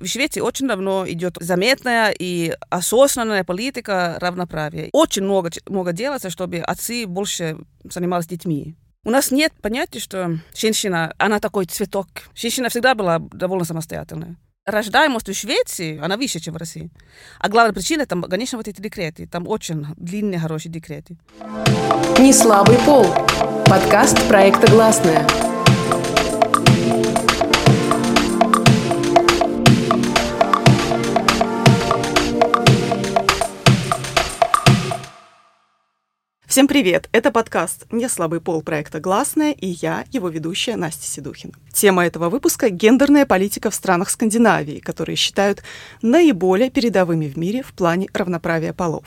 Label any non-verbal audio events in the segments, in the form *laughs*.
В Швеции очень давно идет заметная и осознанная политика равноправия. Очень много, много делается, чтобы отцы больше занимались детьми. У нас нет понятия, что женщина, она такой цветок. Женщина всегда была довольно самостоятельная. Рождаемость в Швеции, она выше, чем в России. А главная причина, там, конечно, вот эти декреты. Там очень длинные, хорошие декреты. Не слабый пол. Подкаст проекта «Гласная». Всем привет! Это подкаст «Не слабый пол» проекта «Гласная» и я, его ведущая Настя Седухина. Тема этого выпуска — гендерная политика в странах Скандинавии, которые считают наиболее передовыми в мире в плане равноправия полов.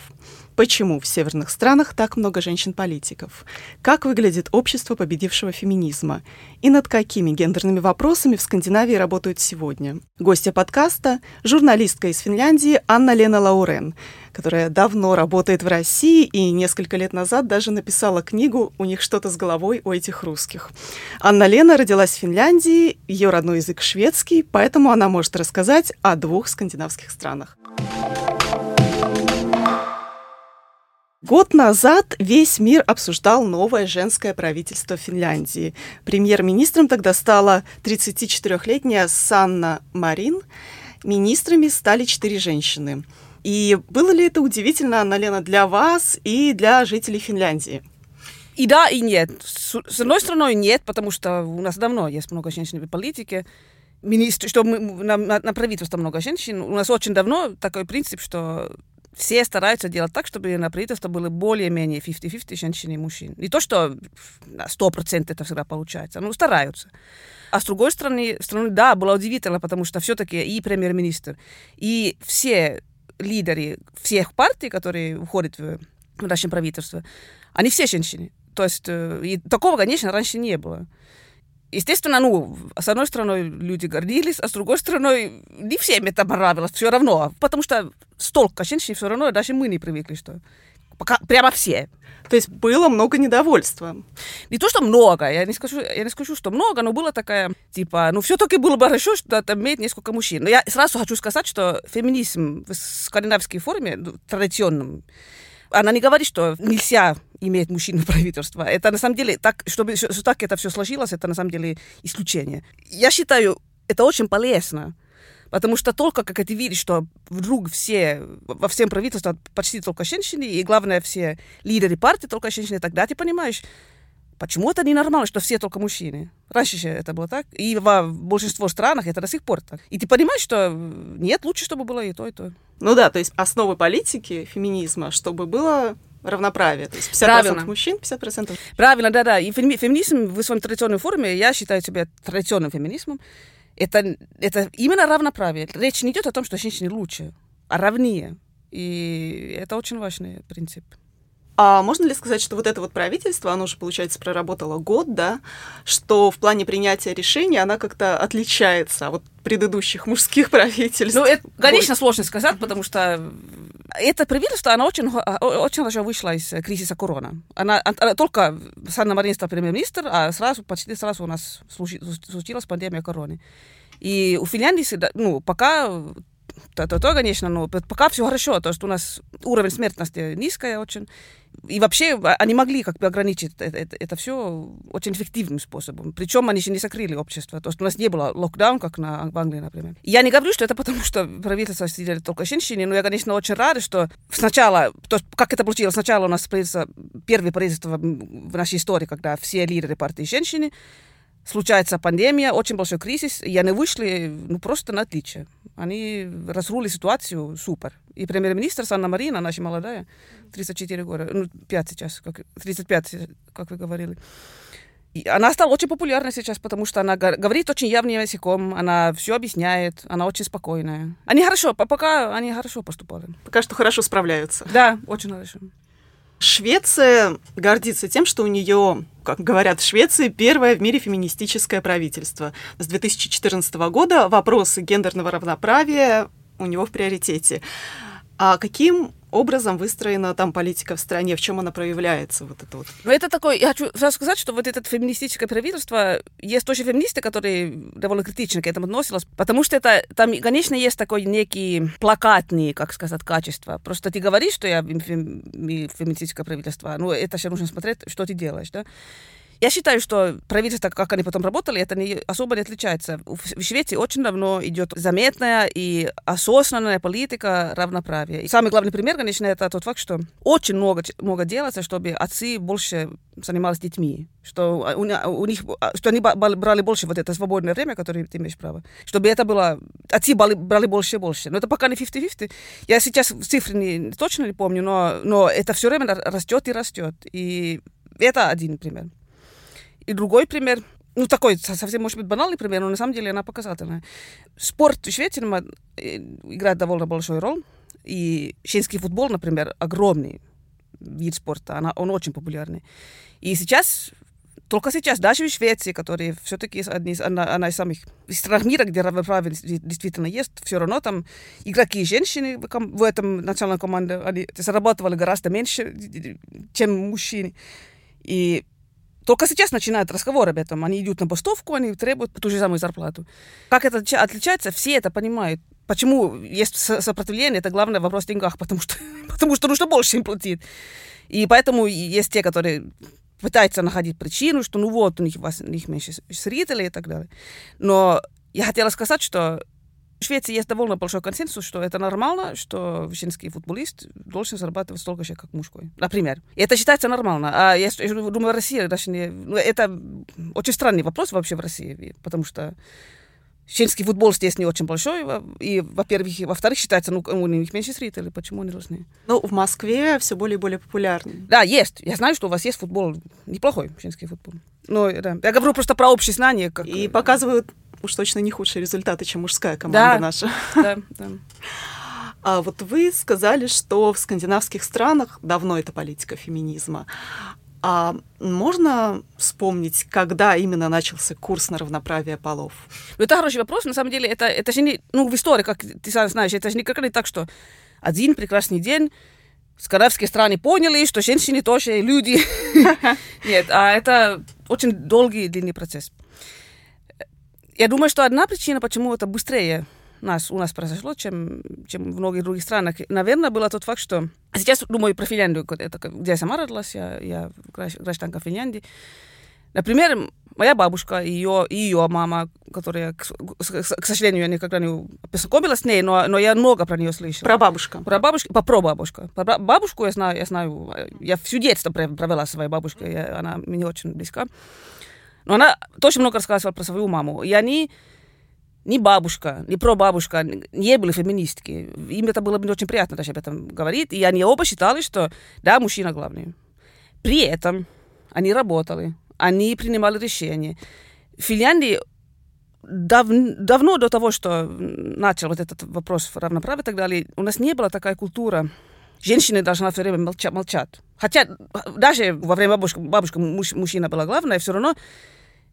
Почему в северных странах так много женщин-политиков? Как выглядит общество победившего феминизма? И над какими гендерными вопросами в Скандинавии работают сегодня? Гостья подкаста — журналистка из Финляндии Анна Лена Лаурен, которая давно работает в России и несколько лет назад даже написала книгу «У них что-то с головой у этих русских». Анна Лена родилась в Финляндии, ее родной язык шведский, поэтому она может рассказать о двух скандинавских странах. Год назад весь мир обсуждал новое женское правительство Финляндии. Премьер-министром тогда стала 34-летняя Санна Марин. Министрами стали четыре женщины. И было ли это удивительно, Анна для вас и для жителей Финляндии? И да, и нет. С, с одной стороны, нет, потому что у нас давно есть много женщин в политике. Министр, что мы, на, на, на правительство много женщин. У нас очень давно такой принцип, что все стараются делать так, чтобы на правительство было более-менее 50-50 женщин и мужчин. Не то, что на 100% это всегда получается, но стараются. А с другой стороны, стороны да, было удивительно, потому что все-таки и премьер-министр, и все лидеры всех партий, которые входят в наше правительство, они все женщины. То есть э, и такого, конечно, раньше не было. Естественно, ну, с одной стороны, люди гордились, а с другой стороны, не всем это нравилось все равно, потому что столько женщин все равно, даже мы не привыкли, что пока прямо все. То есть было много недовольства. Не то, что много, я не скажу, я не скажу, что много, но было такая, типа, ну, все-таки было бы хорошо, что там имеет несколько мужчин. Но я сразу хочу сказать, что феминизм в скандинавской форме, ну, традиционном, она не говорит, что нельзя иметь мужчин в *laughs* правительство. Это на самом деле, так, чтобы что так это все сложилось, это на самом деле исключение. Я считаю, это очень полезно. Потому что только как ты видишь, что вдруг все, во всем правительстве почти только женщины, и главное, все лидеры партии только женщины, тогда ты понимаешь, почему это ненормально, что все только мужчины. Раньше же это было так, и во большинство странах это до сих пор так. И ты понимаешь, что нет, лучше, чтобы было и то, и то. Ну да, то есть основы политики, феминизма, чтобы было равноправие. То есть 50% Правильно. мужчин, 50%. Правильно, да-да. И феминизм в своем традиционной форме, я считаю себя традиционным феминизмом. Это, это именно равноправие. Речь не идет о том, что женщины лучше, а равнее. И это очень важный принцип. А можно ли сказать, что вот это вот правительство, оно уже, получается, проработало год, да, что в плане принятия решений она как-то отличается от предыдущих мужских правительств? Ну, это, конечно, сложно сказать, потому что это правительство, оно очень, очень хорошо вышло из кризиса корона. Она, она только Санна Марин стала премьер-министр, а сразу, почти сразу у нас случилась пандемия короны. И у Финляндии, ну, пока то, то, то, конечно, но пока все хорошо, то, что у нас уровень смертности низкая очень. И вообще они могли как бы ограничить это, это, это все очень эффективным способом. Причем они еще не закрыли общество. То есть у нас не было локдаун, как на, в Англии, например. Я не говорю, что это потому, что правительство сидели только женщины, но я, конечно, очень рада, что сначала, то как это получилось, сначала у нас правительство, первое правительство в нашей истории, когда все лидеры партии женщины, случается пандемия, очень большой кризис, и они вышли ну, просто на отличие. Они разрулили ситуацию супер. И премьер-министр Санна Марина, наша молодая, 34 года, ну, 5 сейчас, как, 35, как вы говорили. И она стала очень популярной сейчас, потому что она говорит очень явным языком, она все объясняет, она очень спокойная. Они хорошо, пока они хорошо поступали. Пока что хорошо справляются. Да, очень хорошо. Швеция гордится тем, что у нее, как говорят в Швеции, первое в мире феминистическое правительство. С 2014 года вопросы гендерного равноправия у него в приоритете. А каким образом выстроена там политика в стране, в чем она проявляется, вот это вот. Но это такой, я хочу сразу сказать, что вот это феминистическое правительство, есть тоже феминисты, которые довольно критично к этому относились, потому что это, там, конечно, есть такой некий плакатный, как сказать, качество. Просто ты говоришь, что я феминистическое правительство, ну, это еще нужно смотреть, что ты делаешь, да. Я считаю, что правительство, как они потом работали, это не, особо не отличается. В Швеции очень давно идет заметная и осознанная политика равноправия. И самый главный пример, конечно, это тот факт, что очень много, много делается, чтобы отцы больше занимались детьми, что у, у них, что они брали больше вот это свободное время, которое ты имеешь право, чтобы это было, отцы брали, брали больше и больше. Но это пока не 50-50. Я сейчас цифры не, точно не помню, но, но это все время растет и растет. И это один пример. И другой пример, ну, такой совсем, может быть, банальный пример, но на самом деле она показательная. Спорт в Швеции э, играет довольно большую роль. И женский футбол, например, огромный вид спорта, она, он очень популярный. И сейчас, только сейчас, даже в Швеции, которые все-таки одни, она, она из самых стран мира, где равноправие действительно есть, все равно там игроки женщины в, в этом национальной команде, они зарабатывали гораздо меньше, чем мужчины. И только сейчас начинают разговор об этом. Они идут на постовку, они требуют ту же самую зарплату. Как это отличается, все это понимают. Почему есть сопротивление, это главный вопрос в деньгах, потому что, *laughs* потому что нужно больше им платить. И поэтому есть те, которые пытаются находить причину, что ну вот, у них, у них меньше зрителей и так далее. Но я хотела сказать, что в Швеции есть довольно большой консенсус, что это нормально, что женский футболист должен зарабатывать столько же, как мужской. Например. И это считается нормально. А я, я думаю, Россия даже не... Ну, это очень странный вопрос вообще в России, потому что Женский футбол здесь не очень большой, и, во-первых, во-вторых, считается, ну, у них меньше зрителей, почему они должны? Ну, в Москве все более и более популярно. Да, есть. Я знаю, что у вас есть футбол, неплохой женский футбол. Но, да. Я говорю просто про общее знание. Как... И показывают уж точно не худшие результаты, чем мужская команда да, наша. *laughs* Да, да. А вот вы сказали, что в скандинавских странах давно это политика феминизма. А можно вспомнить, когда именно начался курс на равноправие полов? Ну, это хороший вопрос. На самом деле, это, это же не... Ну, в истории, как ты сам знаешь, это же никак не так, что один прекрасный день скандинавские страны поняли, что женщины тоже люди. *laughs* Нет, а это очень долгий, длинный процесс. Я думаю, что одна причина, почему это быстрее нас, у нас произошло, чем, чем в многих других странах, наверное, была тот факт, что... Сейчас думаю про Финляндию, это, где я сама родилась, я, я гражданка Финляндии. Например, моя бабушка и ее, и ее мама, которая, к, к, сожалению, я никогда не познакомилась с ней, но, но я много про нее слышала. Про бабушку? Про бабушку, по про бабушку. Про бабушку я знаю, я знаю, я всю детство провела своей бабушкой, я, она мне очень близка. Но она тоже много рассказывала про свою маму. И они ни бабушка, ни прабабушка не были феминистки. Им это было бы очень приятно даже об этом говорить. И они оба считали, что да, мужчина главный. При этом они работали, они принимали решения. В Финляндии дав, давно до того, что начал вот этот вопрос равноправия и так далее, у нас не была такая культура. Женщины должны все время молчать. молчать. Хотя даже во время бабушки, бабушка муж, мужчина была главная, все равно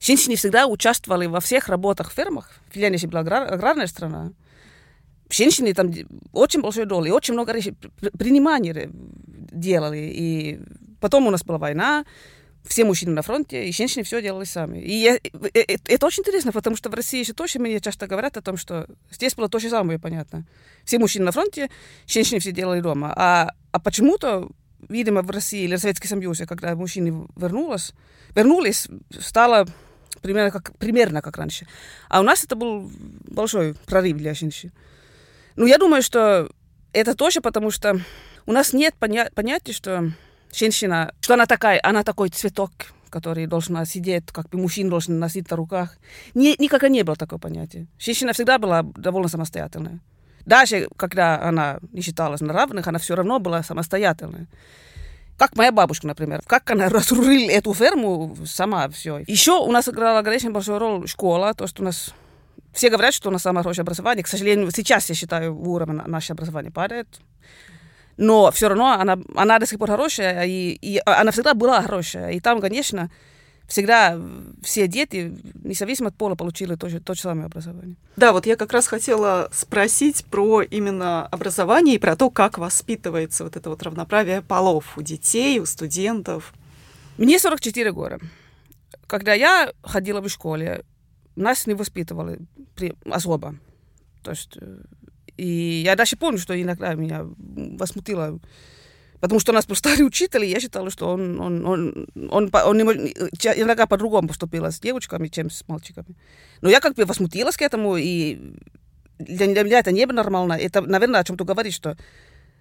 Женщины всегда участвовали во всех работах в фермах. Финляндия была аграрная страна. Женщины там очень большой доли, очень много приниманий делали. И потом у нас была война, все мужчины на фронте, и женщины все делали сами. И я, это очень интересно, потому что в России еще тоже мне часто говорят о том, что здесь было то же самое, понятно. Все мужчины на фронте, женщины все делали дома. А, а почему-то, видимо, в России или в Советском Союзе, когда мужчины вернулись, вернулись, стало примерно как, примерно как раньше. А у нас это был большой прорыв для женщин. Ну, я думаю, что это тоже потому, что у нас нет поня понятия, что женщина, что она такая, она такой цветок, который должен сидеть, как бы мужчина должен носить на руках. Ни, никогда не было такого понятия. Женщина всегда была довольно самостоятельная. Даже когда она не считалась на равных, она все равно была самостоятельная. Как моя бабушка, например. Как она разрулила эту ферму сама все. Еще у нас играла очень большую роль школа, то, что у нас все говорят, что у нас самое хорошее образование. К сожалению, сейчас, я считаю, уровень наше образование падает. Но все равно она, она до сих пор хорошая, и, и она всегда была хорошая. И там, конечно, всегда все дети, независимо от пола, получили то же, то же самое образование. Да, вот я как раз хотела спросить про именно образование и про то, как воспитывается вот это вот равноправие полов у детей, у студентов. Мне 44 года. Когда я ходила в школе, нас не воспитывали при, особо. То есть, э, и я даже помню, что иногда меня возмутило Потому что у нас был старый учитель, и я считала, что он, он, он, он, он иногда по-другому поступила с девочками, чем с мальчиками. Но я как бы возмутилась к этому, и для, для меня это не было нормально. Это, наверное, о чем ты говоришь, что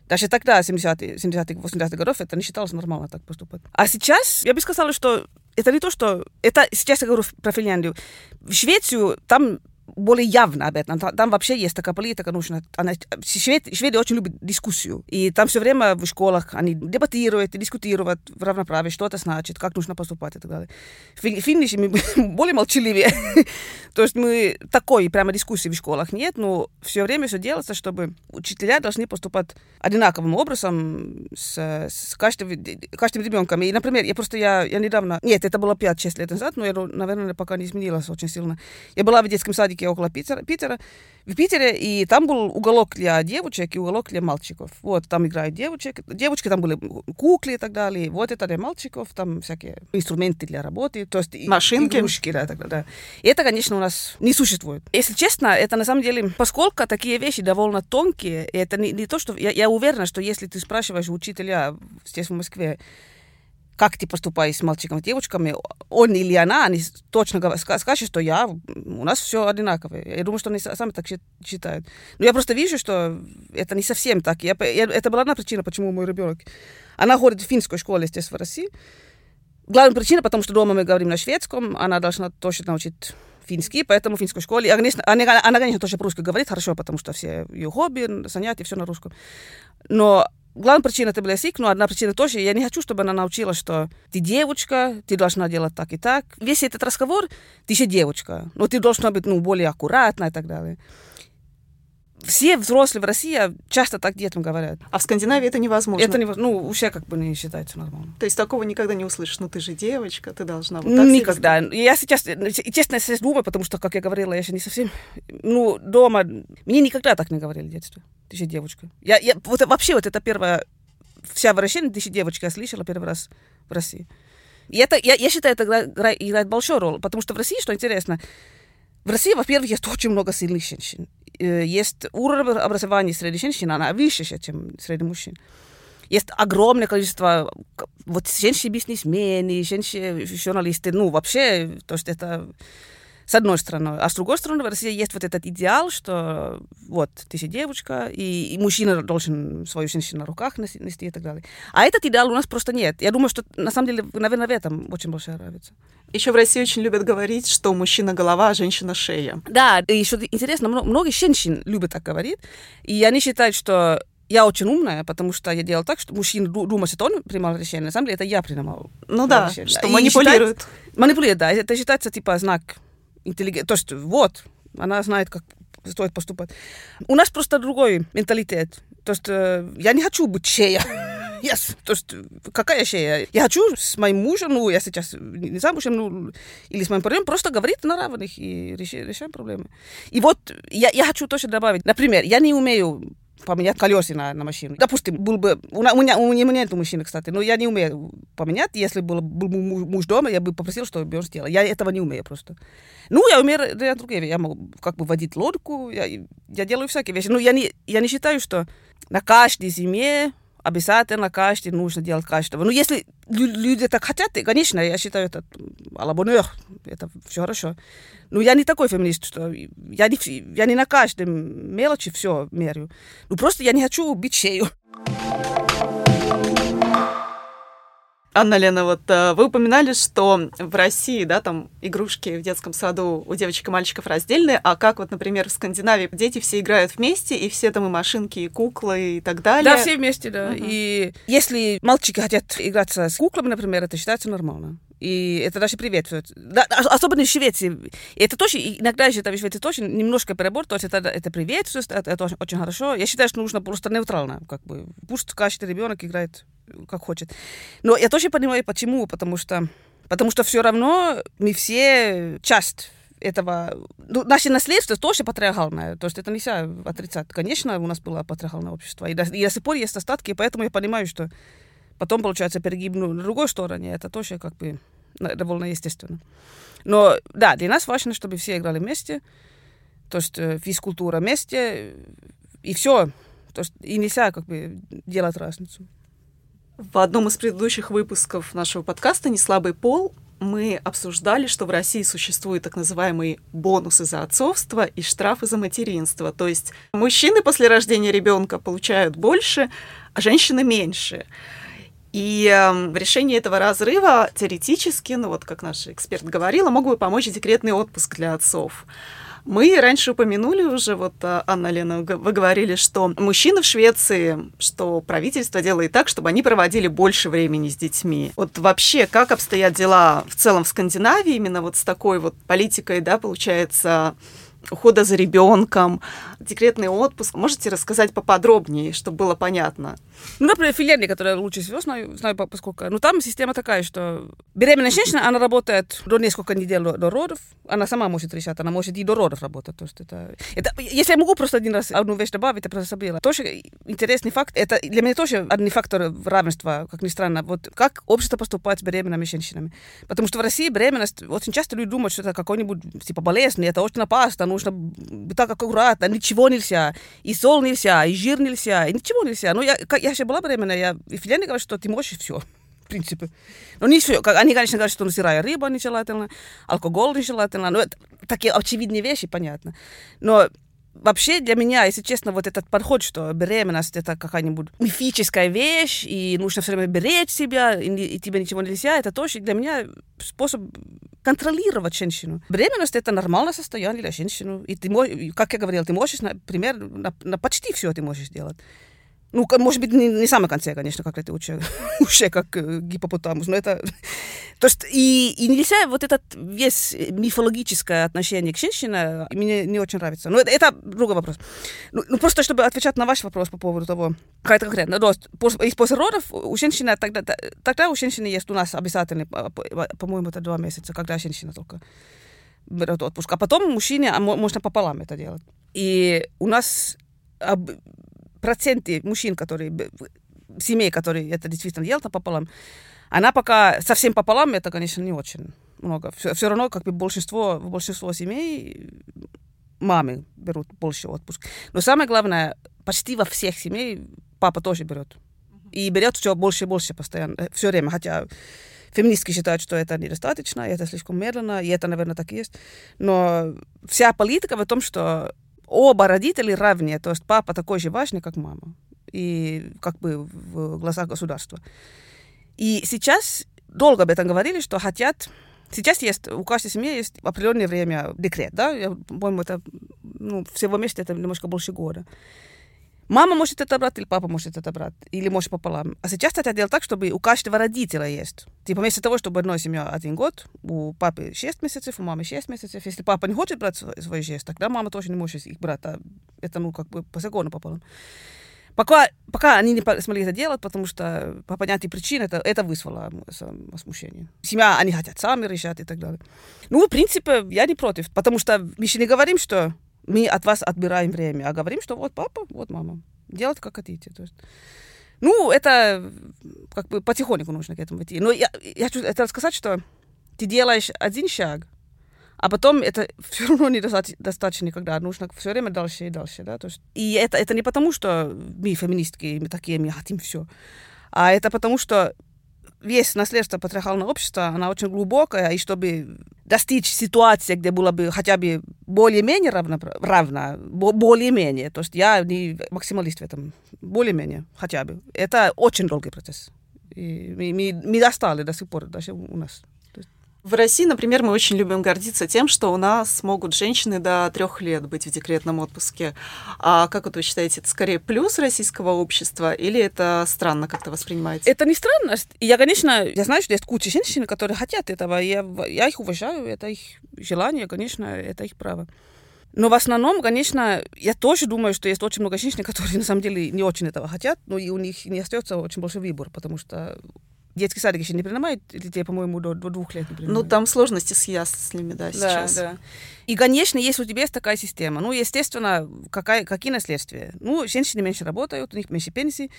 даже тогда, 70-х, 70 80-х годов, это не считалось нормально так поступать. А сейчас я бы сказала, что это не то, что... Это сейчас я говорю про Финляндию. В Швецию там более явно об этом. Там вообще есть такая политика нужна. Она, швед, шведы очень любят дискуссию. И там все время в школах они дебатируют, дискутируют в равноправии, что это значит, как нужно поступать и так далее. В финнише мы *laughs* более молчаливее. *laughs* То есть мы такой прямо дискуссии в школах нет, но все время все делается, чтобы учителя должны поступать одинаковым образом с, с каждым, каждым ребенком. И, например, я просто, я, я недавно, нет, это было 5-6 лет назад, но я, наверное, пока не изменилось очень сильно. Я была в детском садике парке около Питера, Питера, в Питере, и там был уголок для девочек и уголок для мальчиков. Вот, там играют девочек. Девочки, там были куклы и так далее. Вот это для мальчиков, там всякие инструменты для работы. То есть Машинки. Игрушки, да, так, да. И это, конечно, у нас не существует. Если честно, это на самом деле, поскольку такие вещи довольно тонкие, это не, не то, что... Я, я уверена, что если ты спрашиваешь учителя здесь в Москве, как ты поступаешь с мальчиками и девочками, он или она, они точно скажут, что я, у нас все одинаковое. Я думаю, что они сами так считают. Но я просто вижу, что это не совсем так. Я, я, это была одна причина, почему мой ребенок, она ходит в финской школе здесь в России. Главная причина, потому что дома мы говорим на шведском, она должна точно научить финский, поэтому в финской школе. Она, она, она, конечно, тоже по-русски говорит хорошо, потому что все ее хобби, занятия, все на русском. Но Главная причина это был язык, но одна причина тоже, я не хочу, чтобы она научилась, что ты девочка, ты должна делать так и так. Весь этот разговор, ты еще девочка, но ты должна быть ну, более аккуратна и так далее. Все взрослые в России часто так детям говорят. А в Скандинавии это невозможно? Это невозможно. Ну, у всех как бы не считается нормально. То есть такого никогда не услышишь? Ну, ты же девочка, ты должна вот так Никогда. Я сейчас, честно, я сейчас думаю, потому что, как я говорила, я еще не совсем... Ну, дома... Мне никогда так не говорили в детстве ты же девочка. Я, я, вот вообще вот это первое, вся вращение, ты же девочка, я слышала первый раз в России. И это, я, я считаю, это играет, играет большую роль, потому что в России, что интересно, в России, во-первых, есть очень много сильных женщин. Э, есть уровень образования среди женщин, она выше, чем среди мужчин. Есть огромное количество вот женщин-бизнесмены, женщин-журналисты, ну, вообще, то, что это с одной стороны. А с другой стороны, в России есть вот этот идеал, что вот, ты же девочка, и, и мужчина должен свою женщину на руках нести и так далее. А этот идеал у нас просто нет. Я думаю, что на самом деле, наверное, в этом очень большая разница. Еще в России очень любят говорить, что мужчина голова, а женщина шея. Да, и еще интересно, многие женщины любят так говорить, и они считают, что я очень умная, потому что я делала так, что мужчина думает, что он принимал решение. На самом деле это я принимал. Ну да, решение. что и манипулирует. Считает, манипулирует, да. Это считается типа знак интеллигент. То есть вот, она знает, как стоит поступать. У нас просто другой менталитет. То есть э, я не хочу быть шея. *laughs* Yes. То есть какая шея? Я хочу с моим мужем, ну, я сейчас не замужем, ну, или с моим парнем, просто говорить на равных и решаем проблемы. И вот я, я хочу тоже добавить, например, я не умею поменять колеса на, на машину. Допустим, был бы... У, меня, у меня нет мужчины, кстати, но я не умею поменять. Если был, был муж дома, я бы попросил, чтобы он сделал. Я этого не умею просто. Ну, я умею делать другие. Я могу как бы водить лодку, я, я делаю всякие вещи. Но я не, я не считаю, что на каждой зиме обязательно каждый нужно делать каждого. Ну, если люди так хотят, конечно, я считаю, это алабонер, это все хорошо. Но я не такой феминист, что я не, я не на каждом мелочи все мерю. Ну, просто я не хочу бить шею. Анна Лена, вот э, вы упоминали, что в России, да, там игрушки в детском саду у девочек и мальчиков раздельные, а как вот, например, в Скандинавии дети все играют вместе, и все там и машинки, и куклы, и так далее. Да, все вместе, да. Угу. И если мальчики хотят играться с куклами, например, это считается нормально. И это даже приветствует. Да, особенно в Швеции. Это тоже, иногда я считаю, в Швеции тоже немножко перебор, то есть это, это приветствует, это, это очень, хорошо. Я считаю, что нужно просто нейтрально, как бы. Пусть каждый ребенок играет как хочет. Но я тоже понимаю, почему, потому что Потому что все равно мы все часть этого... Ну, наше наследство тоже патриархальное, то есть это нельзя отрицать. Конечно, у нас было патриархальное общество, и до, и до сих пор есть остатки, и поэтому я понимаю, что потом, получается, перегиб ну, на другой стороне, это тоже как бы довольно естественно. Но да, для нас важно, чтобы все играли вместе, то есть э, физкультура вместе, и все. То есть и нельзя как бы делать разницу. В одном из предыдущих выпусков нашего подкаста «Неслабый пол» мы обсуждали, что в России существуют так называемые бонусы за отцовство и штрафы за материнство. То есть мужчины после рождения ребенка получают больше, а женщины меньше. И э, в решении этого разрыва теоретически, ну вот как наш эксперт говорила, мог бы помочь декретный отпуск для отцов. Мы раньше упомянули уже, вот, а, Анна Лена, вы говорили, что мужчины в Швеции, что правительство делает так, чтобы они проводили больше времени с детьми. Вот вообще, как обстоят дела в целом в Скандинавии именно вот с такой вот политикой, да, получается, ухода за ребенком, декретный отпуск. Можете рассказать поподробнее, чтобы было понятно? Ну, например, Финляндия, которая лучше всего знаю, знаю поскольку... Ну, там система такая, что беременная женщина, она работает до несколько недель до, до родов, она сама может решать, она может и до родов работать. То есть это, это, если я могу просто один раз одну вещь добавить, я просто забыла. Тоже интересный факт, это для меня тоже один фактор равенства, как ни странно, вот как общество поступает с беременными женщинами. Потому что в России беременность, очень часто люди думают, что это какой-нибудь типа болезнь, это очень опасно, нужно так аккуратно, ничего нельзя, и сол нельзя, и жир нельзя, и ничего нельзя. Ну, я, я еще была беременная, я, и Финляндия говорит, что ты можешь все, *laughs* в принципе. Но не все. Они, конечно, говорят, что сырая рыба нежелательно, алкоголь нежелательно. Ну, это такие очевидные вещи, понятно. Но вообще для меня, если честно, вот этот подход, что беременность это какая-нибудь мифическая вещь, и нужно все время беречь себя, и, и тебе ничего нельзя, это тоже для меня способ контролировать женщину. Беременность это нормальное состояние для женщины. И ты, как я говорила, ты можешь, например, на, на почти все ты можешь делать. Ну, может быть, не, не в самом конце, конечно, как это уча, *laughs* уже как э, гипопотамус, но это... То есть и, и нельзя вот этот весь мифологическое отношение к женщине мне не очень нравится. Но это, это другой вопрос. Ну, ну, просто чтобы отвечать на ваш вопрос по поводу того, как это конкретно. То есть после, после родов у женщины, тогда, тогда у женщины есть у нас обязательный, по-моему, это два месяца, когда женщина только берет отпуск. А потом мужчине можно пополам это делать. И у нас проценты мужчин, которые, семей, которые это действительно делают пополам, она пока совсем пополам, это, конечно, не очень много. Все, все равно, как бы большинство, большинство семей мамы берут больше отпуск. Но самое главное, почти во всех семей папа тоже берет. И берет все больше и больше постоянно, э, все время. Хотя феминистки считают, что это недостаточно, и это слишком медленно, и это, наверное, так и есть. Но вся политика в том, что оба родителя равнее, то есть папа такой же важный, как мама, и как бы в глазах государства. И сейчас долго об этом говорили, что хотят Сейчас есть, у каждой семьи есть определенное время декрет, да, я, по-моему, это, ну, всего вместе это немножко больше года. Мама может это брать, или папа может это брать, или может пополам. А сейчас хотят делать так, чтобы у каждого родителя есть. Типа вместо того, чтобы одной семье один год, у папы 6 месяцев, у мамы 6 месяцев. Если папа не хочет брать свой 6, тогда мама тоже не может их брать. А это, ну, как бы по закону пополам. Пока, пока они не смогли это делать, потому что по понятным причинам это, это вызвало смущение. Семья, они хотят сами решать и так далее. Ну, в принципе, я не против, потому что мы еще не говорим, что мы от вас отбираем время, а говорим, что вот папа, вот мама. Делать как хотите. То есть, ну, это как бы потихоньку нужно к этому идти. Но я, я хочу это сказать, что ты делаешь один шаг, а потом это *laughs* все равно недостаточно никогда. Нужно все время дальше и дальше. Да? То есть, и это, это не потому, что мы феминистки, мы такие, мы хотим все. А это потому, что весь наследство патриархального общества, она очень глубокая, и чтобы достичь ситуации, где было бы хотя бы более-менее равно, равно более-менее, то есть я не максималист в этом, более-менее хотя бы, это очень долгий процесс. И мы, мы, мы достали до сих пор даже у нас. В России, например, мы очень любим гордиться тем, что у нас могут женщины до трех лет быть в декретном отпуске. А как вот вы считаете, это скорее плюс российского общества или это странно как-то воспринимается? Это не странно. Я, конечно, я знаю, что есть куча женщин, которые хотят этого. Я, я их уважаю, это их желание, конечно, это их право. Но в основном, конечно, я тоже думаю, что есть очень много женщин, *laughs* которые на самом деле не очень этого хотят, но и у них не остается очень большой выбор, потому что детский садик еще не принимает детей, по-моему, до, до двух лет не принимает. Ну, там сложности с яслями, да, сейчас. Да, да. И, конечно, если у тебя есть такая система, ну, естественно, какая, какие наследствия? Ну, женщины меньше работают, у них меньше пенсии,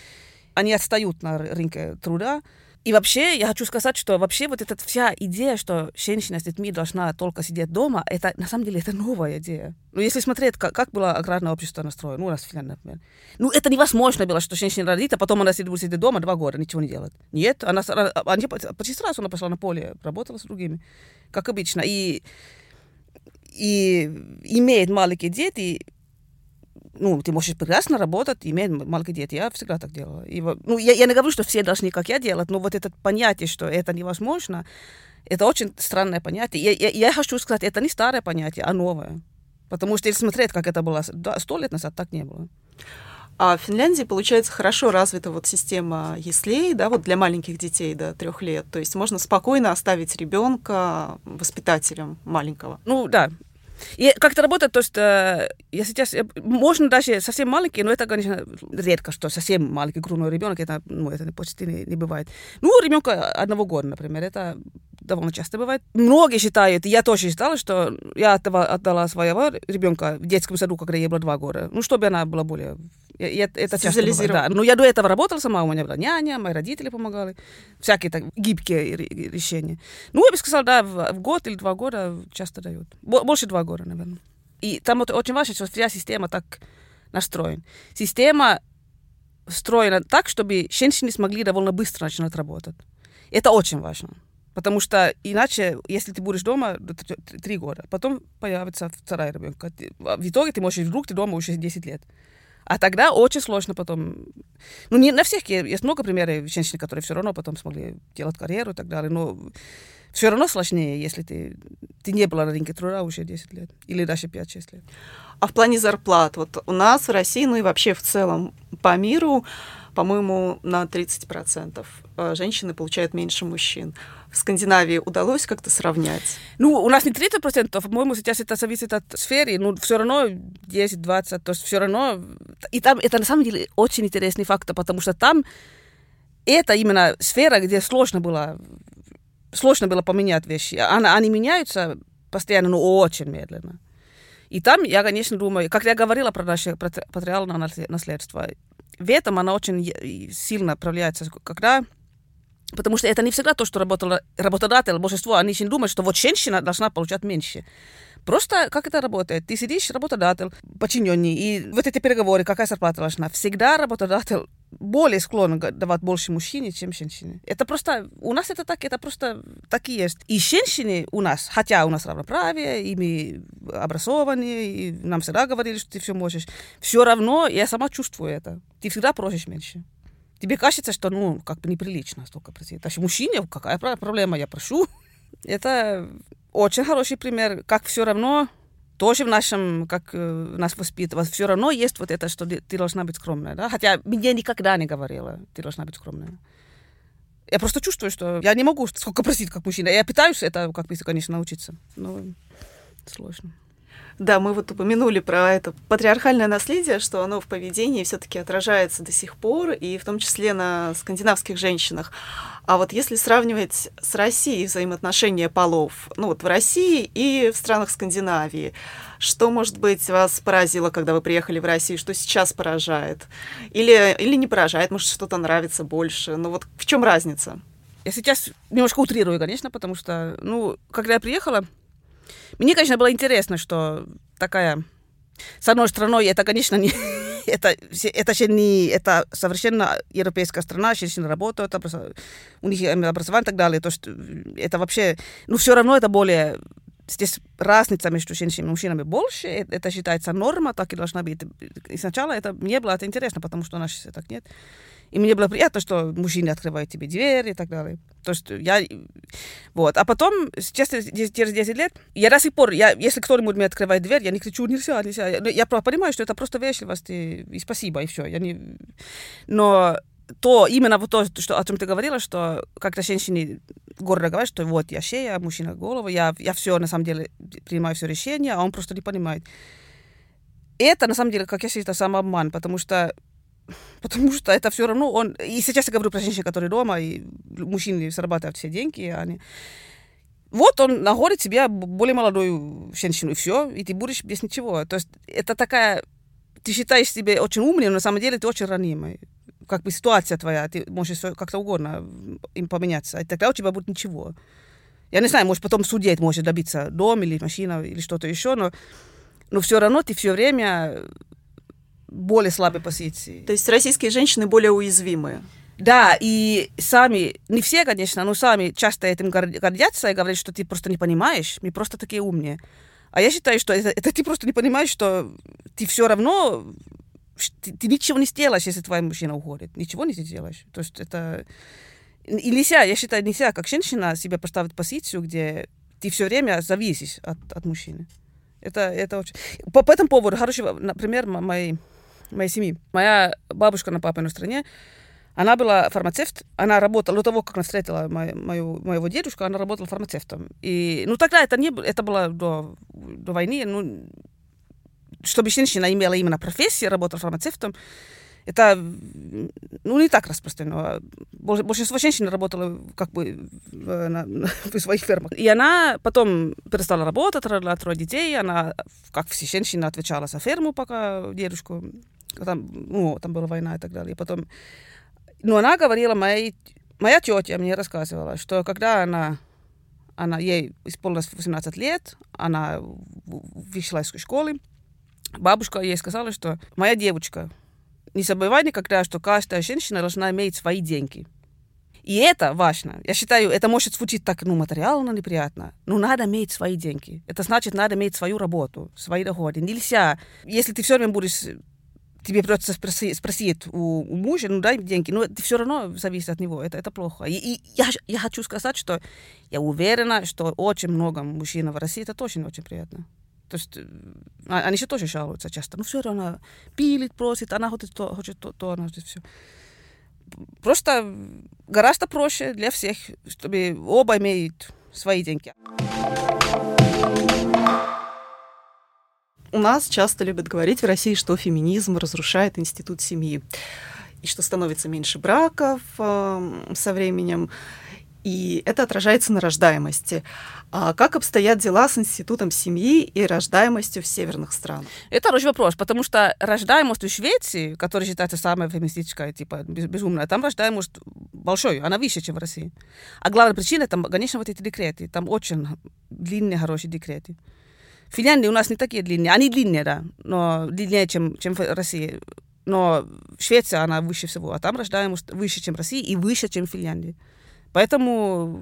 они отстают на рынке труда, и вообще, я хочу сказать, что вообще вот эта вся идея, что женщина с детьми должна только сидеть дома, это на самом деле это новая идея. Ну, если смотреть, как, как было аграрное общество настроено, ну, у нас в Финляндии, например. Ну, это невозможно было, что женщина родит, а потом она сидит, будет сидеть дома два года, ничего не делает. Нет, она, она почти сразу она пошла на поле, работала с другими, как обычно. И, и имеет маленькие дети, ну, ты можешь прекрасно работать, иметь маленькие дети. Я всегда так делала. И, ну, я, я не говорю, что все должны, как я, делать, но вот это понятие, что это невозможно, это очень странное понятие. Я, я, я хочу сказать, это не старое понятие, а новое. Потому что если смотреть, как это было сто лет назад, так не было. А в Финляндии, получается, хорошо развита вот система яслей, да, вот для маленьких детей до трех лет. То есть можно спокойно оставить ребенка воспитателем маленького. Ну да, и как это работает, то есть э, я сейчас, можно даже совсем маленький, но это, конечно, редко, что совсем маленький грудной ребенок, это, ну, это почти не, не бывает. Ну, ребенка одного года, например, это довольно часто бывает. Многие считают, я тоже считала, что я отдала, отдала своего ребенка в детском саду, когда ей было два года, ну, чтобы она была более я, это часто бывает, да. Но я до этого работала сама, у меня была няня, мои родители помогали. Всякие так гибкие решения. Ну, я бы сказала, да, в, в год или два года часто дают. Больше два года, наверное. И там вот очень важно, что вся система так настроена. Система встроена так, чтобы женщины смогли довольно быстро начинать работать. Это очень важно. Потому что иначе, если ты будешь дома три года, потом появится вторая ребенка. В итоге ты можешь вдруг ты дома уже 10 лет. А тогда очень сложно потом... Ну, не на всех есть много примеров женщин, которые все равно потом смогли делать карьеру и так далее, но все равно сложнее, если ты, ты не была на рынке труда уже 10 лет или даже 5-6 лет. А в плане зарплат, вот у нас в России, ну и вообще в целом по миру, по-моему, на 30% э, женщины получают меньше мужчин. В Скандинавии удалось как-то сравнять? Ну, у нас не 30%, по-моему, сейчас это зависит от сферы, но все равно 10-20, то есть все равно... И там это на самом деле очень интересный факт, потому что там это именно сфера, где сложно было, сложно было поменять вещи. Она, они меняются постоянно, но очень медленно. И там я, конечно, думаю, как я говорила про наше патриархальное наследство, в этом она очень сильно проявляется, когда Потому что это не всегда то, что работало, работодатель, большинство, они не думают, что вот женщина должна получать меньше. Просто как это работает? Ты сидишь, работодатель, подчиненный, и вот эти переговоры, какая зарплата должна? Всегда работодатель более склонен давать больше мужчине, чем женщине. Это просто, у нас это так, это просто так и есть. И женщины у нас, хотя у нас равноправие, и мы образованные, и нам всегда говорили, что ты все можешь, все равно я сама чувствую это. Ты всегда просишь меньше. Тебе кажется, что, ну, как бы неприлично столько просить. Даже мужчине, какая проблема, я прошу. *laughs* Это очень хороший пример, как все равно тоже в нашем, как э, нас воспитывают, все равно есть вот это, что ты должна быть скромная, да? Хотя мне никогда не говорила, ты должна быть скромная. Я просто чувствую, что я не могу сколько просить, как мужчина. Я пытаюсь это, как бы, конечно, научиться, но сложно. Да, мы вот упомянули про это патриархальное наследие, что оно в поведении все-таки отражается до сих пор, и в том числе на скандинавских женщинах. А вот если сравнивать с Россией взаимоотношения полов, ну вот в России и в странах Скандинавии, что, может быть, вас поразило, когда вы приехали в Россию, что сейчас поражает? Или, или не поражает, может, что-то нравится больше? Ну вот в чем разница? Я сейчас немножко утрирую, конечно, потому что, ну, когда я приехала, мне, конечно, было интересно, что такая... С одной стороны, это, конечно, не, *laughs* это, это же не это совершенно европейская страна, женщины работают, у них образование и так далее. То есть это вообще, ну все равно это более здесь разница между женщинами и мужчинами больше, это считается норма, так и должна быть. И сначала это мне было это интересно, потому что у нас так нет. И мне было приятно, что мужчины открывают тебе дверь и так далее. То есть я... Вот. А потом, честно, через 10 лет, я до сих пор, я, если кто-нибудь мне открывает дверь, я не кричу, нельзя, нельзя. Я, я понимаю, что это просто вежливость и, и спасибо, и все. Я не... Но то именно вот то, что, о чем ты говорила, что как-то женщины гордо говорят, что вот я шея, мужчина голова, я, я все на самом деле принимаю все решения, а он просто не понимает. Это на самом деле, как я считаю, самообман, потому что потому что это все равно он... И сейчас я говорю про женщин, которые дома, и мужчины зарабатывают все деньги, а они... Вот он находит себе более молодую женщину, и все, и ты будешь без ничего. То есть это такая... Ты считаешь себя очень умным, но на самом деле ты очень ранимый. Как бы ситуация твоя, ты можешь как-то угодно им поменяться, и тогда у тебя будет ничего. Я не знаю, может, потом судеть может добиться дом или машина или что-то еще, но, но все равно ты все время более слабой позиции. То есть российские женщины более уязвимые. Да, и сами, не все, конечно, но сами часто этим гордятся и говорят, что ты просто не понимаешь, мы просто такие умные. А я считаю, что это, это ты просто не понимаешь, что ты все равно, ты, ты ничего не сделаешь, если твой мужчина уходит. Ничего не сделаешь. То есть это... И нельзя, я считаю, нельзя как женщина себе поставить позицию, где ты все время зависишь от, от мужчины. Это, это очень... По, по этому поводу, хороший, например, моей, моей семьи. Моя бабушка на папиной стране, она была фармацевт, она работала, до того, как она встретила мою, моего дедушку, она работала фармацевтом. И, ну, тогда это не было, это было до, до войны, ну, чтобы женщина имела именно профессию, работала фармацевтом, это ну, не так распространено. Большинство женщин работало как бы в, на, *laughs* в своих фермах. И она потом перестала работать, родила трое детей. Она, как все женщины, отвечала за ферму, пока дедушку... Там, ну, там была война и так далее. Потом... Но она говорила, моей, моя тетя мне рассказывала, что когда она она, ей исполнилось 18 лет, она вышла из школы, бабушка ей сказала, что моя девочка, не забывай никогда, что каждая женщина должна иметь свои деньги. И это важно. Я считаю, это может звучить так, ну, материально неприятно, но надо иметь свои деньги. Это значит, надо иметь свою работу, свои доходы. Нельзя, если ты все время будешь тебе придется спросить, спросить у, у мужа, ну дай деньги, но ты все равно зависит от него, это, это плохо. И, и я, я хочу сказать, что я уверена, что очень много мужчин в России, это точно очень приятно. То есть они же тоже жалуются часто. Ну, все равно пилит, просит, она хочет то, хочет то, то она хочет все. Просто гораздо проще для всех, чтобы оба имеют свои деньги. У нас часто любят говорить в России, что феминизм разрушает институт семьи и что становится меньше браков э, со временем и это отражается на рождаемости. А как обстоят дела с институтом семьи и рождаемостью в северных странах? Это хороший вопрос, потому что рождаемость в Швеции, которая считается самой феминистической, типа безумная, там рождаемость большой, она выше, чем в России. А главная причина, там, конечно, вот эти декреты, там очень длинные, хорошие декреты. Финляндии у нас не такие длинные, они длиннее, да, но длиннее, чем, чем в России. Но в Швеции она выше всего, а там рождаемость выше, чем в России и выше, чем в Финляндии. Поэтому,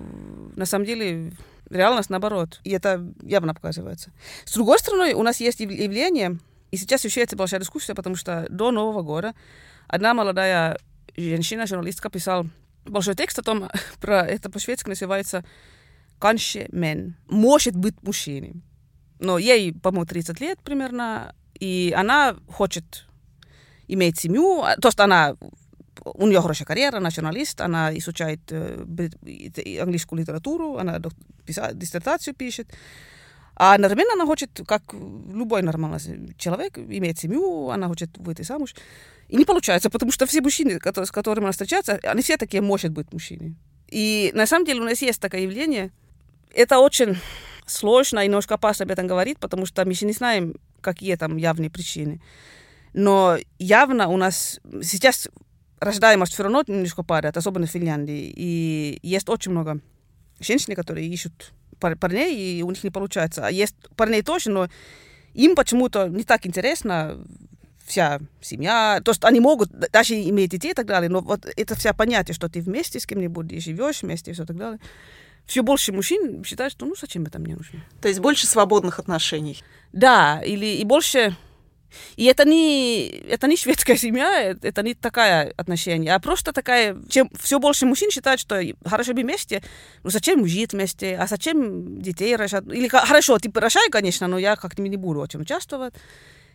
на самом деле, реальность наоборот. И это явно показывается. С другой стороны, у нас есть явление, и сейчас еще это большая дискуссия, потому что до Нового года одна молодая женщина, журналистка, писала большой текст о том, *laughs* про это по-шведски называется «Канще мен». Может быть мужчиной. Но ей, по-моему, 30 лет примерно, и она хочет иметь семью, то есть она у нее хорошая карьера, она журналист, она изучает э, английскую литературу, она диссертацию пишет. А одновременно она хочет, как любой нормальный человек, иметь семью, она хочет выйти замуж. И не получается, потому что все мужчины, с которыми она встречается, они все такие, может быть, мужчины. И на самом деле у нас есть такое явление. Это очень сложно и немножко опасно об этом говорить, потому что мы еще не знаем, какие там явные причины. Но явно у нас сейчас рождаемость все равно немножко падает, особенно в Финляндии. И есть очень много женщин, которые ищут парней, и у них не получается. А есть парней тоже, но им почему-то не так интересно вся семья. То есть они могут даже иметь детей и так далее, но вот это вся понятие, что ты вместе с кем-нибудь и живешь вместе и все так далее. Все больше мужчин считают, что ну зачем это мне нужно. То есть больше свободных отношений. Да, или и больше и это не, это не шведская семья, это не такая отношение, а просто такая, чем все больше мужчин считают, что хорошо бы вместе, ну зачем жить вместе, а зачем детей рожать? Или хорошо, ты рожай, конечно, но я как-то не буду очень участвовать.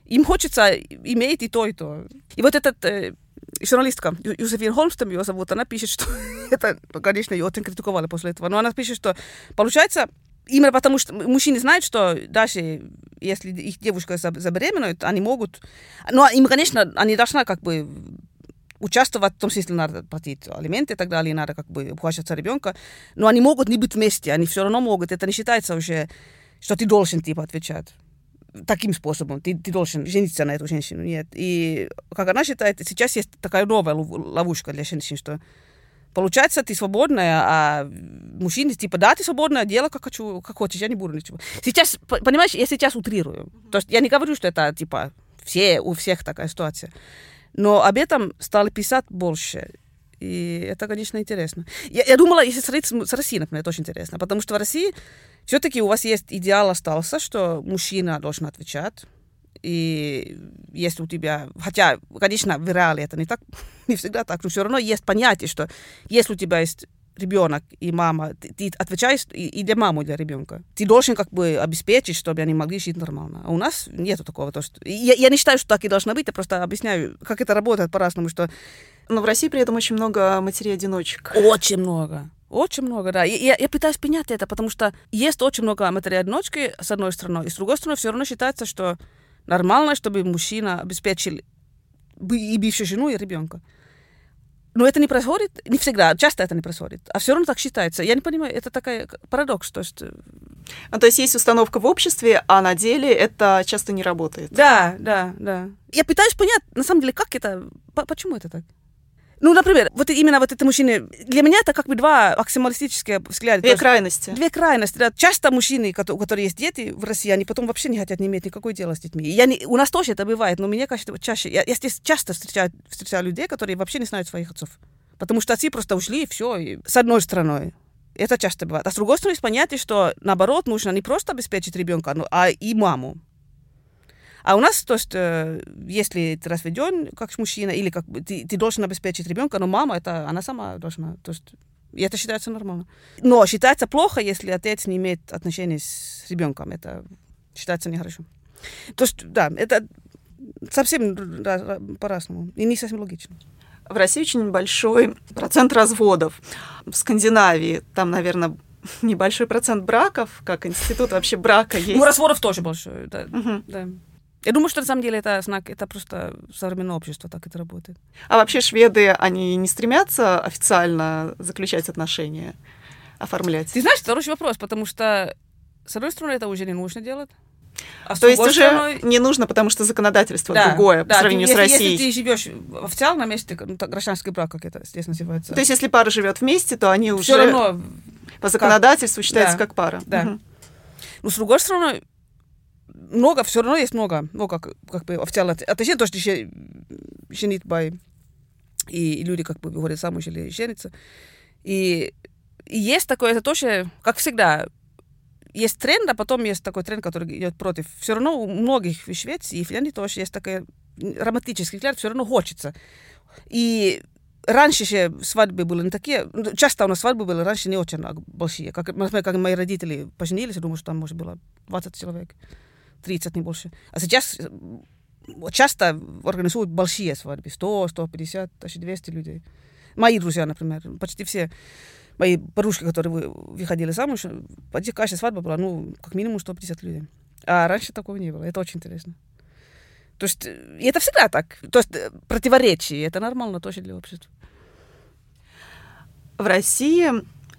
Им хочется иметь и то, и то. И вот этот э, журналистка Юсефин Холмстом ее зовут, она пишет, что это, конечно, ее очень критиковали после этого, но она пишет, что получается, Именно потому, что мужчины знают, что даже если их девушка забеременеет, они могут... Ну, им, конечно, они должны как бы участвовать, в том смысле надо платить алименты и так далее, надо как бы ухаживать за ребенка, но они могут не быть вместе, они все равно могут, это не считается уже, что ты должен типа отвечать таким способом, ты, ты должен жениться на эту женщину, нет. И как она считает, сейчас есть такая новая ловушка для женщин, что Получается, ты свободная, а мужчины типа, да, ты свободная, делай как хочу, как хочешь, я не буду ничего. Сейчас, понимаешь, я сейчас утрирую. То есть я не говорю, что это типа все, у всех такая ситуация. Но об этом стали писать больше. И это, конечно, интересно. Я, я думала, если сравнить с, с Россией, например, это очень интересно. Потому что в России все-таки у вас есть идеал остался, что мужчина должен отвечать. И если у тебя, хотя, конечно, в реале это не так, *laughs* не всегда так, но все равно есть понятие, что если у тебя есть ребенок и мама, ты, ты отвечаешь и, и для мамы, и для ребенка. Ты должен как бы обеспечить, чтобы они могли жить нормально. А у нас нету такого. То, что... я, я не считаю, что так и должно быть, я просто объясняю, как это работает по-разному, что... Но в России при этом очень много матерей-одиночек. Очень много. Очень много, да. Я, я, я пытаюсь понять это, потому что есть очень много матерей-одиночки, с одной стороны, и с другой стороны, все равно считается, что нормально, чтобы мужчина обеспечил и бывшую жену, и ребенка. Но это не происходит, не всегда, часто это не происходит. А все равно так считается. Я не понимаю, это такой парадокс. То есть... А, то есть есть установка в обществе, а на деле это часто не работает. Да, да, да. Я пытаюсь понять, на самом деле, как это, почему это так? Ну, например, вот именно вот это мужчины, для меня это как бы два максималистические взгляда. Две крайности. Две крайности, да. Часто мужчины, у которых есть дети в России, они потом вообще не хотят не иметь никакой дела с детьми. Я не, у нас тоже это бывает, но мне кажется, чаще, я, я здесь часто встречаю, встречаю людей, которые вообще не знают своих отцов. Потому что отцы просто ушли, и все, и с одной стороны. Это часто бывает. А с другой стороны, есть понятие, что наоборот нужно не просто обеспечить ребенка, но, а и маму. А у нас, то есть, э, если ты разведен как мужчина, или как ты, ты должен обеспечить ребенка, но мама, это она сама должна. То есть, это считается нормально. Но считается плохо, если отец не имеет отношений с ребенком. Это считается нехорошо. То есть, да, это совсем по-разному. И не совсем логично. В России очень большой процент разводов. В Скандинавии там, наверное, небольшой процент браков, как институт вообще брака есть. Ну, разводов тоже большой, да. Угу. да. Я думаю, что на самом деле это знак, это просто современное общество так это работает. А вообще шведы, они не стремятся официально заключать отношения, оформлять? Ты знаешь, это хороший вопрос, потому что, с одной стороны, это уже не нужно делать. А То есть уже стороны... не нужно, потому что законодательство да, другое да, по сравнению ты, с Россией. Если ты живешь официально вместе, ну, гражданский брак, как это здесь называется. То есть если пара живет вместе, то они Всё уже равно по законодательству как... считаются да, как пара. Да. Угу. Ну, с другой стороны, много, все равно есть много, ну, как, как бы официально отношения, то, что еще женит бай, и, люди как бы выходят замуж или женятся. И, и есть такое, это тоже, как всегда, есть тренд, а потом есть такой тренд, который идет против. Все равно у многих в Швеции и Финляндии тоже есть такой романтический взгляд, все равно хочется. И раньше же свадьбы были не такие, ну, часто у нас свадьбы были раньше не очень большие. Как, например, как мои родители поженились, я думаю, что там, может, было 20 человек. 30, не больше. А сейчас э, часто организуют большие свадьбы, 100, 150, даже 200 людей. Мои друзья, например, почти все мои подружки, которые выходили замуж, почти каждая свадьба была, ну, как минимум 150 людей. А раньше такого не было. Это очень интересно. То есть, э, это всегда так. То есть, э, противоречие, это нормально тоже для общества. В России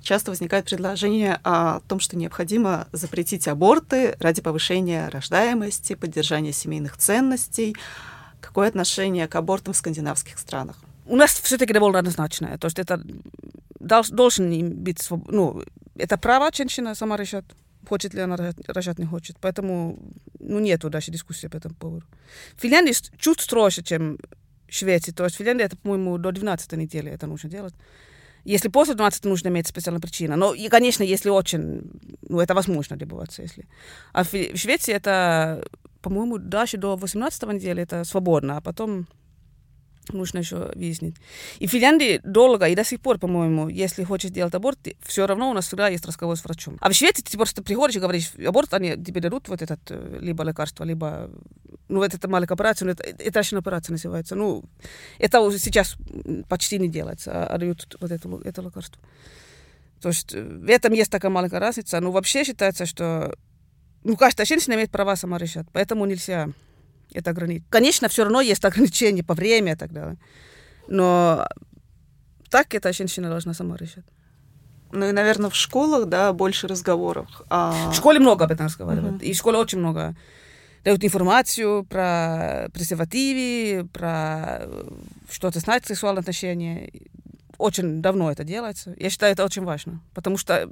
часто возникает предложение о том, что необходимо запретить аборты ради повышения рождаемости, поддержания семейных ценностей. Какое отношение к абортам в скандинавских странах? У нас все-таки довольно однозначное. То есть это должен быть... Ну, это право женщина сама решать, хочет ли она рожать, не хочет. Поэтому ну, нету даже дискуссии по этому поводу. В Финляндии чуть строже, чем в Швеции. То есть в Финляндии это, по-моему, до 12 недели это нужно делать. Если после 12 нужно иметь специальная причина. Но, и, конечно, если очень, ну, это возможно добиваться, если. А в, в Швеции это, по-моему, даже до 18 недели это свободно, а потом нужно еще выяснить. И в Финляндии долго, и до сих пор, по-моему, если хочешь делать аборт, все равно у нас всегда есть разговор с врачом. А в Швеции ты просто приходишь и говоришь, аборт, они тебе дадут вот этот, э, либо лекарство, либо, ну, вот это маленькая операция, это, это еще операция называется. Ну, это уже сейчас почти не делается, а, а дают вот это, это лекарство. То есть э, в этом есть такая маленькая разница. Но вообще считается, что ну, каждая женщина имеет права сама решать, поэтому нельзя это ограничить. Конечно, все равно есть ограничения по времени и так далее. Но так эта женщина должна сама решать. Ну и, наверное, в школах, да, больше разговоров. А... В школе много об этом разговаривают. И в школе очень много дают информацию про презервативы, про э, что-то знать сексуальные отношения. Очень давно это делается. Я считаю, это очень важно. Потому что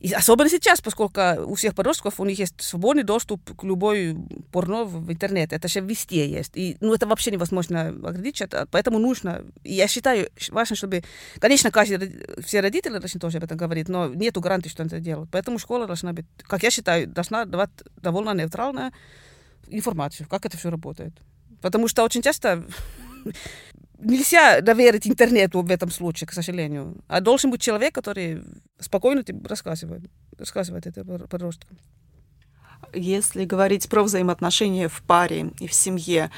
и особенно сейчас, поскольку у всех подростков у них есть свободный доступ к любой порно в интернет. Это же везде есть. И ну, это вообще невозможно ограничить, поэтому нужно. И я считаю, важно, чтобы... Конечно, каждый, все родители должны тоже об этом говорить, но нету гарантии, что они это делают. Поэтому школа должна быть, как я считаю, должна давать довольно нейтральную информацию, как это все работает. Потому что очень часто *laughs* нельзя доверить интернету в этом случае, к сожалению. А должен быть человек, который спокойно тебе рассказывает, рассказывает это подросткам. Если говорить про взаимоотношения в паре и в семье,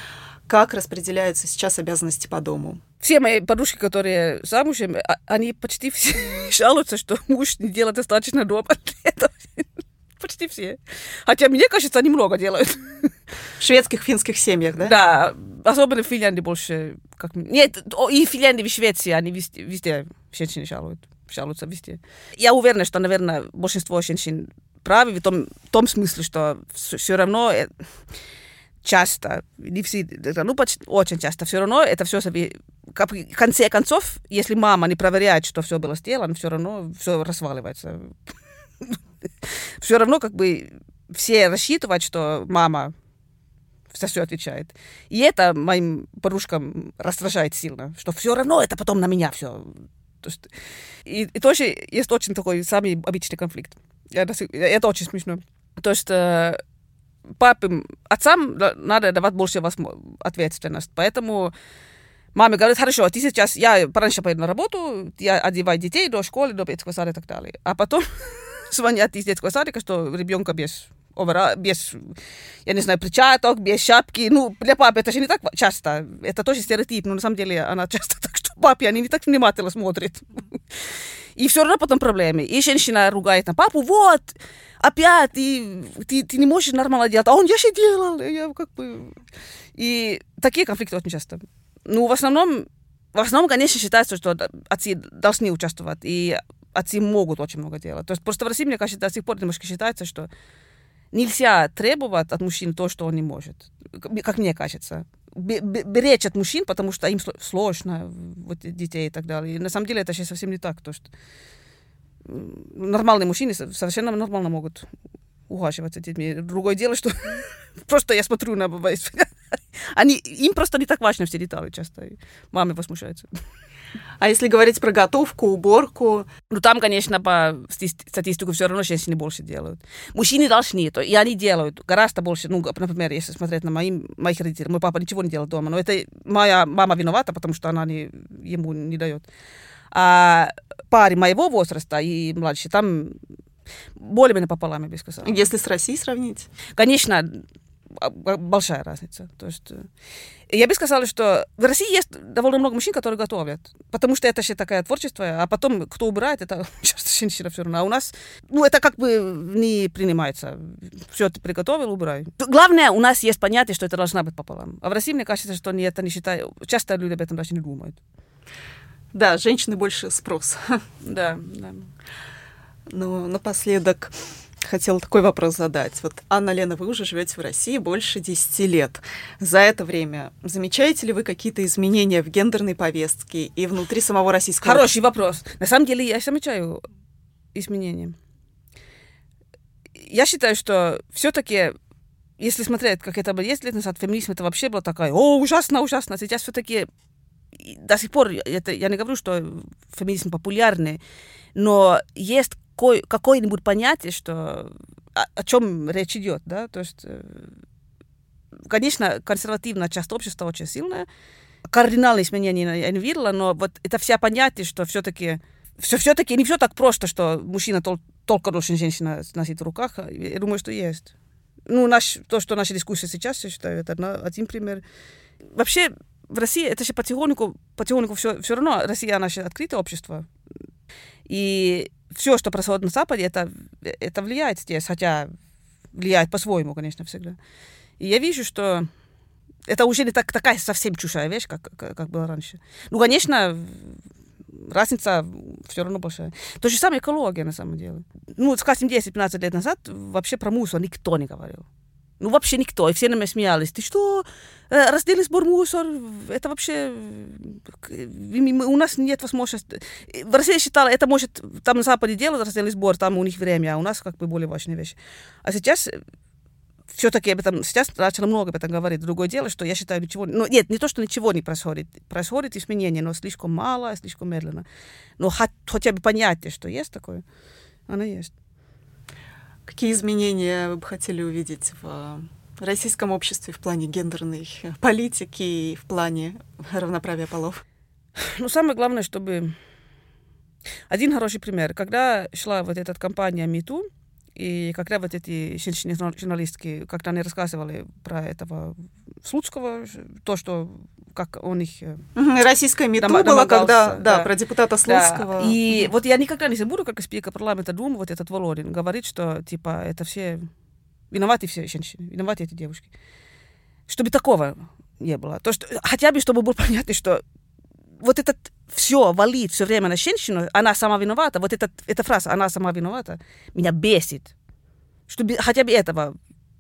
как распределяются сейчас обязанности по дому? Все мои подружки, которые замужем, а, они почти все *laughs* жалуются, что муж не делает достаточно дома для этого. *laughs* Почти все. Хотя, мне кажется, они много делают. В шведских, финских семьях, да? Да, особенно в Финляндии больше. Как... Нет, и в Финляндии, и в Швеции они везде, везде женщины жалуют. Жалуются везде. Я уверена, что, наверное, большинство женщин правы в том, в том смысле, что все равно э, часто, не все, ну, почти, очень часто, все равно это все в конце концов, если мама не проверяет, что все было сделано, все равно все разваливается *laughs* *laughs* все равно как бы все рассчитывают, что мама за все отвечает. И это моим подружкам раздражает сильно, что все равно это потом на меня все. То есть, и, и тоже есть очень такой самый обычный конфликт. Это, это очень смешно. То есть э, папам, отцам надо давать больше ответственность. Поэтому маме говорит, хорошо, ты сейчас, я пораньше поеду на работу, я одеваю детей до школы, до детского сада и так далее. А потом *laughs* звонят из детского садика, что ребенка без овера, без, я не знаю, перчаток, без шапки. Ну, для папы это же не так часто. Это тоже стереотип, но на самом деле она *laughs* часто так, что папе они не так внимательно смотрят. И все равно потом проблемы. И женщина ругает на папу, вот, опять, ты, ты, ты не можешь нормально делать. А он, я же делал. Я как бы... И такие конфликты очень часто. Ну, в основном, в основном, конечно, считается, что отцы должны участвовать. И отцы могут очень много делать. То есть просто в России, мне кажется, до сих пор немножко считается, что нельзя требовать от мужчин то, что он не может. Как мне кажется. Беречь от мужчин, потому что им сложно, вот детей и так далее. И на самом деле это сейчас совсем не так. То, что нормальные мужчины совершенно нормально могут ухаживать за детьми. Другое дело, что *laughs* просто я смотрю на... *laughs* Они, им просто не так важно все детали часто. Мамы возмущаются. *laughs* А если говорить про готовку, уборку? Ну, там, конечно, по статистике все равно женщины больше делают. Мужчины должны, то, и они делают гораздо больше. Ну, например, если смотреть на мои, моих родителей, мой папа ничего не делает дома, но это моя мама виновата, потому что она не, ему не дает. А паре моего возраста и младше, там более-менее пополам, я бы сказала. Если с Россией сравнить? Конечно, большая разница. То есть, э, я бы сказала, что в России есть довольно много мужчин, которые готовят, потому что это же такое творчество, а потом кто убирает, это *laughs* часто женщина все равно. А у нас, ну, это как бы не принимается. Все, ты приготовил, убирай. Главное, у нас есть понятие, что это должна быть пополам. А в России, мне кажется, что они это не считают. Часто люди об этом даже не думают. Да, женщины больше спрос. *laughs* Да, да. Ну, напоследок, хотела такой вопрос задать. Вот, Анна Лена, вы уже живете в России больше 10 лет. За это время замечаете ли вы какие-то изменения в гендерной повестке и внутри самого российского... Хороший вопрос. На самом деле я замечаю изменения. Я считаю, что все-таки если смотреть, как это было 10 лет назад, феминизм это вообще было такая, о, ужасно, ужасно. Сейчас все-таки до сих пор, это, я не говорю, что феминизм популярный, но есть какой, какое-нибудь понятие, что о, о чем речь идет, да, то есть, э, конечно, консервативная часть общества очень сильная, кардинальные изменения я не видела, но вот это вся понятие, что все-таки все, все-таки не все так просто, что мужчина тол- только должен женщина носить в руках. Я думаю, что есть. Ну, наш, то, что наша дискуссия сейчас, я считаю, это один пример. Вообще, в России это же потихоньку, потихоньку все, все равно Россия наше открытое общество. И все, что происходит на Западе, это, это влияет здесь, хотя влияет по-своему, конечно, всегда. И я вижу, что это уже не так, такая совсем чужая вещь, как, как, как было раньше. Ну, конечно, разница все равно большая. То же самое экология, на самом деле. Ну, скажем, 10-15 лет назад вообще про мусор никто не говорил. Ну, вообще никто. И все на меня смеялись. Ты что, раздельный сбор мусор, это вообще... У нас нет возможности... В России считала, это может... Там на Западе делают раздельный сбор, там у них время, а у нас как бы более важные вещи. А сейчас все-таки об этом сейчас начало много об этом говорить. Другое дело, что я считаю, ничего... Ну, нет, не то, что ничего не происходит. Происходит изменение, но слишком мало, слишком медленно. Но хоть, хотя бы понятие, что есть такое, оно есть. Какие изменения вы бы хотели увидеть в российском обществе в плане гендерной политики и в плане равноправия полов? Ну, самое главное, чтобы... Один хороший пример. Когда шла вот эта кампания МИТУ, и когда вот эти женщины-журналистки, когда они рассказывали про этого Слуцкого, то, что как он их... Э, российская МИТУ дом, была, когда, да, да, про депутата Слуцкого. Да. И вот я никогда не забуду, как спикер парламента Думы, вот этот Володин, говорит, что, типа, это все... Виноваты все женщины, виноваты эти девушки. Чтобы такого не было. То, что, хотя бы, чтобы было *laughs* понятно, что вот этот все валит все время на женщину, она сама виновата, вот этот, эта фраза «она сама виновата» меня бесит. Чтобы хотя бы этого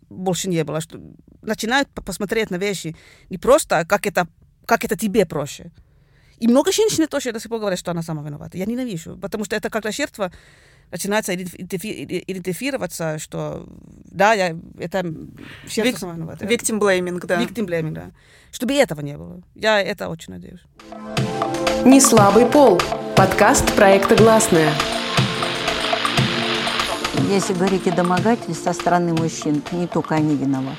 больше не было. Что начинают посмотреть на вещи не просто, как это, как это тебе проще. И много женщин тоже до сих пор говорят, что она сама виновата. Я ненавижу, потому что это когда жертва начинается идентифицироваться, что да, я, это жертва Вик, сама виновата. Victim blaming, да. Victim blaming, да. Чтобы этого не было. Я это очень надеюсь. Не слабый пол. Подкаст проекта «Гласная». Если говорить о домогательстве со стороны мужчин, не только они виноваты.